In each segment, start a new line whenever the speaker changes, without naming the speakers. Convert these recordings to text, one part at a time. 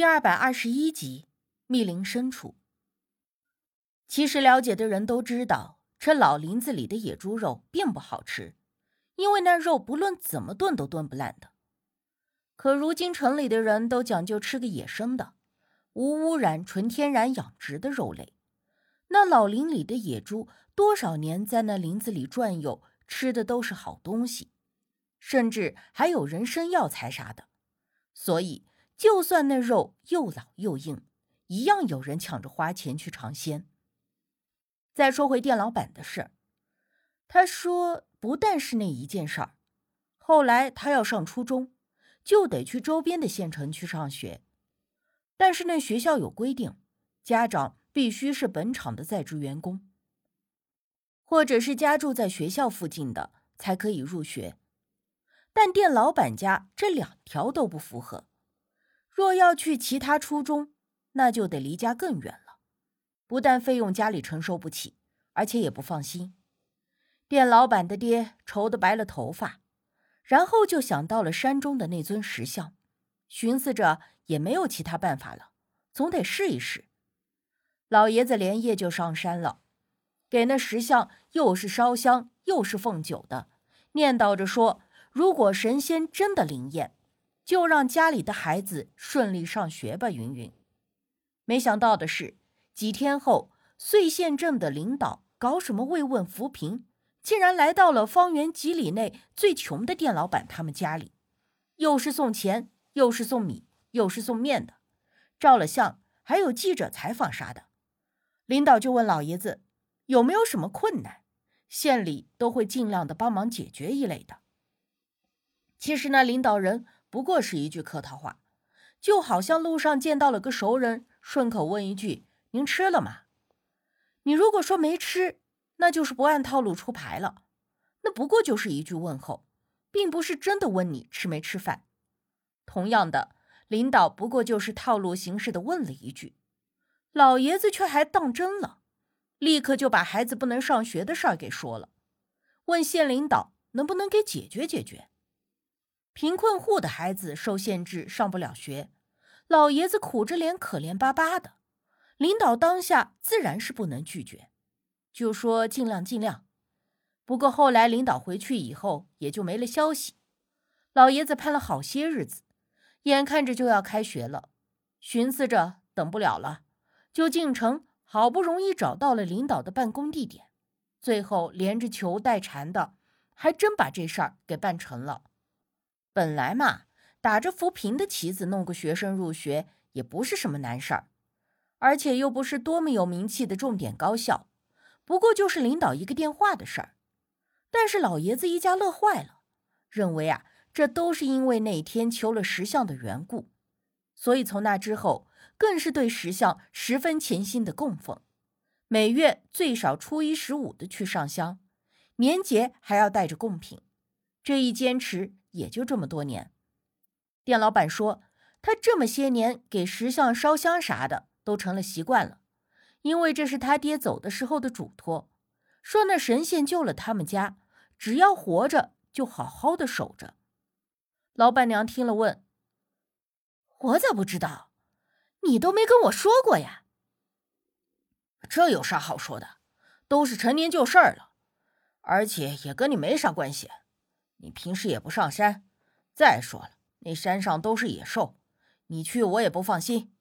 第二百二十一集，密林深处。其实了解的人都知道，这老林子里的野猪肉并不好吃，因为那肉不论怎么炖都炖不烂的。可如今城里的人都讲究吃个野生的、无污染、纯天然养殖的肉类，那老林里的野猪多少年在那林子里转悠，吃的都是好东西，甚至还有人参药材啥的，所以。就算那肉又老又硬，一样有人抢着花钱去尝鲜。再说回店老板的事儿，他说不但是那一件事儿，后来他要上初中，就得去周边的县城去上学，但是那学校有规定，家长必须是本厂的在职员工，或者是家住在学校附近的才可以入学。但店老板家这两条都不符合。若要去其他初中，那就得离家更远了，不但费用家里承受不起，而且也不放心。店老板的爹愁得白了头发，然后就想到了山中的那尊石像，寻思着也没有其他办法了，总得试一试。老爷子连夜就上山了，给那石像又是烧香又是奉酒的，念叨着说：如果神仙真的灵验。就让家里的孩子顺利上学吧，云云。没想到的是，几天后，穗县镇的领导搞什么慰问扶贫，竟然来到了方圆几里内最穷的店老板他们家里，又是送钱，又是送米，又是送面的，照了相，还有记者采访啥的。领导就问老爷子有没有什么困难，县里都会尽量的帮忙解决一类的。其实那领导人。不过是一句客套话，就好像路上见到了个熟人，顺口问一句：“您吃了吗？”你如果说没吃，那就是不按套路出牌了。那不过就是一句问候，并不是真的问你吃没吃饭。同样的，领导不过就是套路形式的问了一句，老爷子却还当真了，立刻就把孩子不能上学的事儿给说了，问县领导能不能给解决解决。贫困户的孩子受限制上不了学，老爷子苦着脸可怜巴巴的，领导当下自然是不能拒绝，就说尽量尽量。不过后来领导回去以后也就没了消息。老爷子盼了好些日子，眼看着就要开学了，寻思着等不了了，就进城，好不容易找到了领导的办公地点，最后连着求带缠的，还真把这事儿给办成了。本来嘛，打着扶贫的旗子弄个学生入学也不是什么难事儿，而且又不是多么有名气的重点高校，不过就是领导一个电话的事儿。但是老爷子一家乐坏了，认为啊，这都是因为那天求了石像的缘故，所以从那之后更是对石像十分虔心的供奉，每月最少初一十五的去上香，年节还要带着贡品，这一坚持。也就这么多年，店老板说，他这么些年给石像烧香啥的都成了习惯了，因为这是他爹走的时候的嘱托，说那神仙救了他们家，只要活着就好好的守着。老板娘听了问：“我咋不知道？你都没跟我说过呀？”
这有啥好说的？都是陈年旧事儿了，而且也跟你没啥关系。你平时也不上山，再说了，那山上都是野兽，你去我也不放心。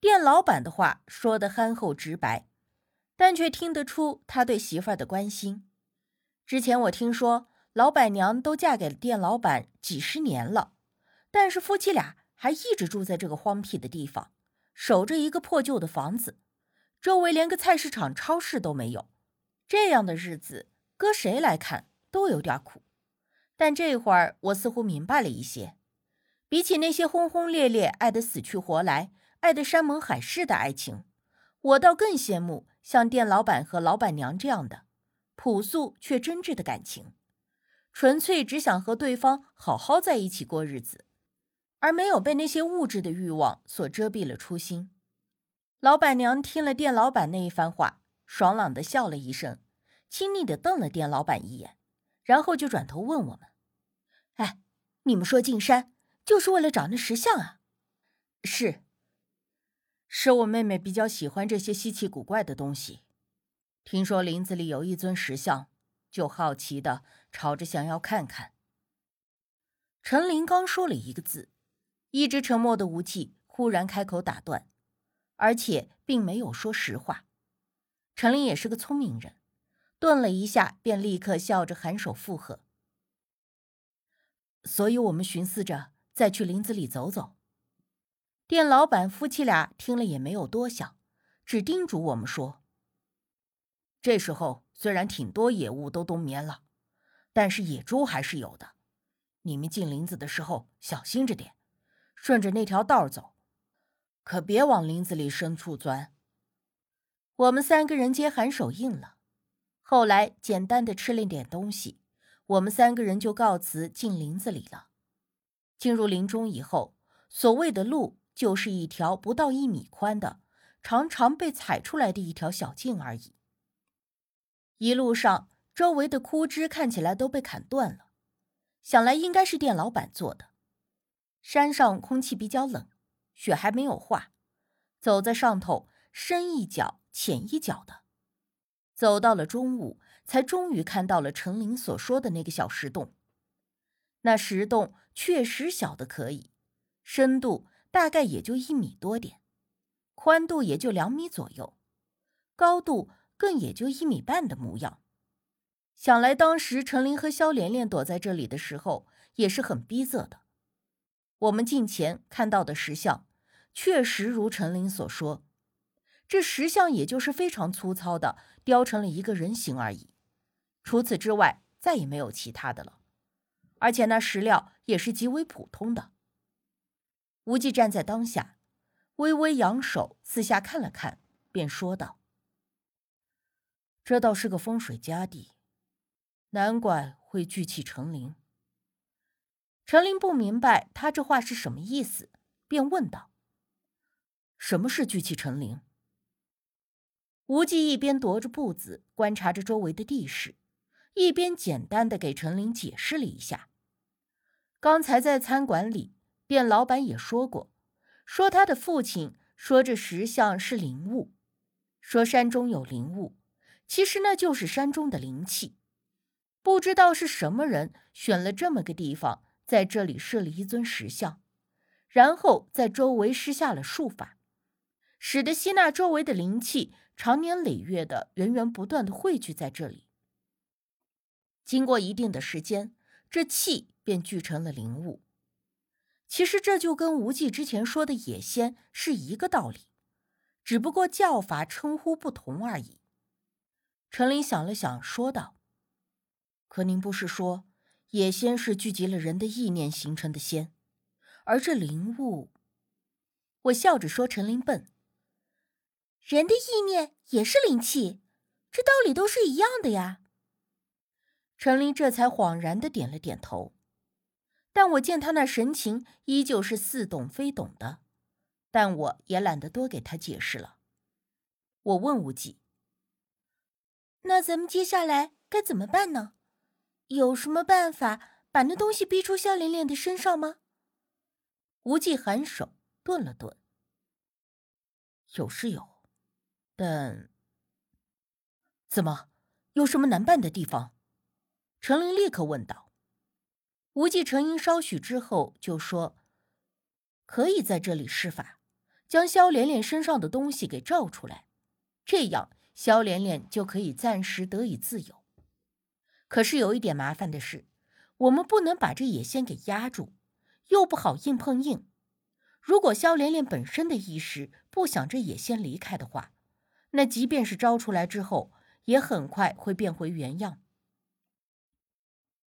店老板的话说的憨厚直白，但却听得出他对媳妇儿的关心。之前我听说老板娘都嫁给了店老板几十年了，但是夫妻俩还一直住在这个荒僻的地方，守着一个破旧的房子，周围连个菜市场、超市都没有。这样的日子，搁谁来看都有点苦。但这会儿我似乎明白了一些，比起那些轰轰烈烈、爱得死去活来、爱得山盟海誓的爱情，我倒更羡慕像店老板和老板娘这样的朴素却真挚的感情，纯粹只想和对方好好在一起过日子，而没有被那些物质的欲望所遮蔽了初心。老板娘听了店老板那一番话，爽朗的笑了一声，亲昵的瞪了店老板一眼，然后就转头问我们。哎，你们说进山就是为了找那石像啊？是。是我妹妹比较喜欢这些稀奇古怪的东西，听说林子里有一尊石像，就好奇的朝着想要看看。陈林刚说了一个字，一直沉默的无忌忽然开口打断，而且并没有说实话。陈林也是个聪明人，顿了一下，便立刻笑着颔首附和。所以，我们寻思着再去林子里走走。店老板夫妻俩听了也没有多想，只叮嘱我们说：“这时候虽然挺多野物都冬眠了，但是野猪还是有的。你们进林子的时候小心着点，顺着那条道走，可别往林子里深处钻。”我们三个人皆颔首应了。后来简单的吃了点东西，我们三个人就告辞进林子里了。进入林中以后，所谓的路。就是一条不到一米宽的、常常被踩出来的一条小径而已。一路上，周围的枯枝看起来都被砍断了，想来应该是店老板做的。山上空气比较冷，雪还没有化，走在上头，深一脚浅一脚的。走到了中午，才终于看到了陈林所说的那个小石洞。那石洞确实小的可以，深度。大概也就一米多点，宽度也就两米左右，高度更也就一米半的模样。想来当时陈琳和肖莲莲躲在这里的时候也是很逼仄的。我们近前看到的石像，确实如陈琳所说，这石像也就是非常粗糙的雕成了一个人形而已，除此之外再也没有其他的了，而且那石料也是极为普通的。无忌站在当下，微微扬手，四下看了看，便说道：“这倒是个风水佳地，难怪会聚气成林。”陈林不明白他这话是什么意思，便问道：“什么是聚气成林？”无忌一边踱着步子观察着周围的地势，一边简单的给陈林解释了一下：“刚才在餐馆里。”店老板也说过，说他的父亲说这石像是灵物，说山中有灵物，其实那就是山中的灵气。不知道是什么人选了这么个地方，在这里设了一尊石像，然后在周围施下了术法，使得吸纳周围的灵气，长年累月的源源不断的汇聚在这里。经过一定的时间，这气便聚成了灵物。其实这就跟无忌之前说的野仙是一个道理，只不过叫法称呼不同而已。陈林想了想，说道：“可您不是说野仙是聚集了人的意念形成的仙，而这灵物……”我笑着说：“陈林笨，
人的意念也是灵气，这道理都是一样的呀。”
陈林这才恍然的点了点头。但我见他那神情依旧是似懂非懂的，但我也懒得多给他解释了。我问无忌：“
那咱们接下来该怎么办呢？有什么办法把那东西逼出肖玲玲的身上吗？”
无忌颔首，顿了顿：“有是有，但怎么有什么难办的地方？”程琳立刻问道。无忌沉吟稍许之后，就说：“可以在这里施法，将萧连莲身上的东西给照出来，这样萧连莲就可以暂时得以自由。可是有一点麻烦的是，我们不能把这野仙给压住，又不好硬碰硬。如果萧连莲本身的意识不想这野仙离开的话，那即便是招出来之后，也很快会变回原样。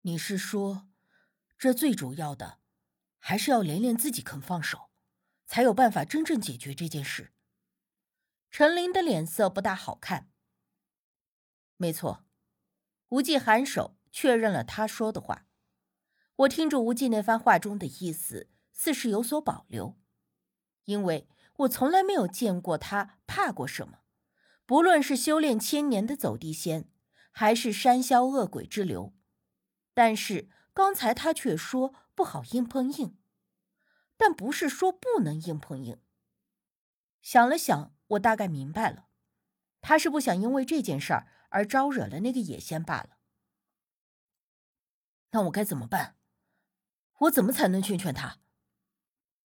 你是说？”这最主要的，还是要连连自己肯放手，才有办法真正解决这件事。陈琳的脸色不大好看。没错，无忌颔首确认了他说的话。我听着无忌那番话中的意思，似是有所保留，因为我从来没有见过他怕过什么，不论是修炼千年的走地仙，还是山魈恶鬼之流，但是。刚才他却说不好硬碰硬，但不是说不能硬碰硬。想了想，我大概明白了，他是不想因为这件事儿而招惹了那个野仙罢了。
那我该怎么办？我怎么才能劝劝他？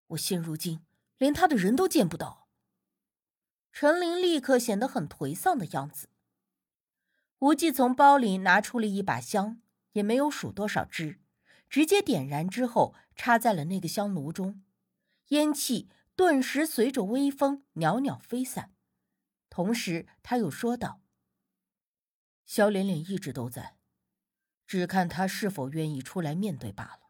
我现如今连他的人都见不到。
陈琳立刻显得很颓丧的样子。无忌从包里拿出了一把香，也没有数多少支，直接点燃之后插在了那个香炉中，烟气顿时随着微风袅袅飞散。同时，他又说道：“
肖连连一直都在，只看他是否愿意出来面对罢了。”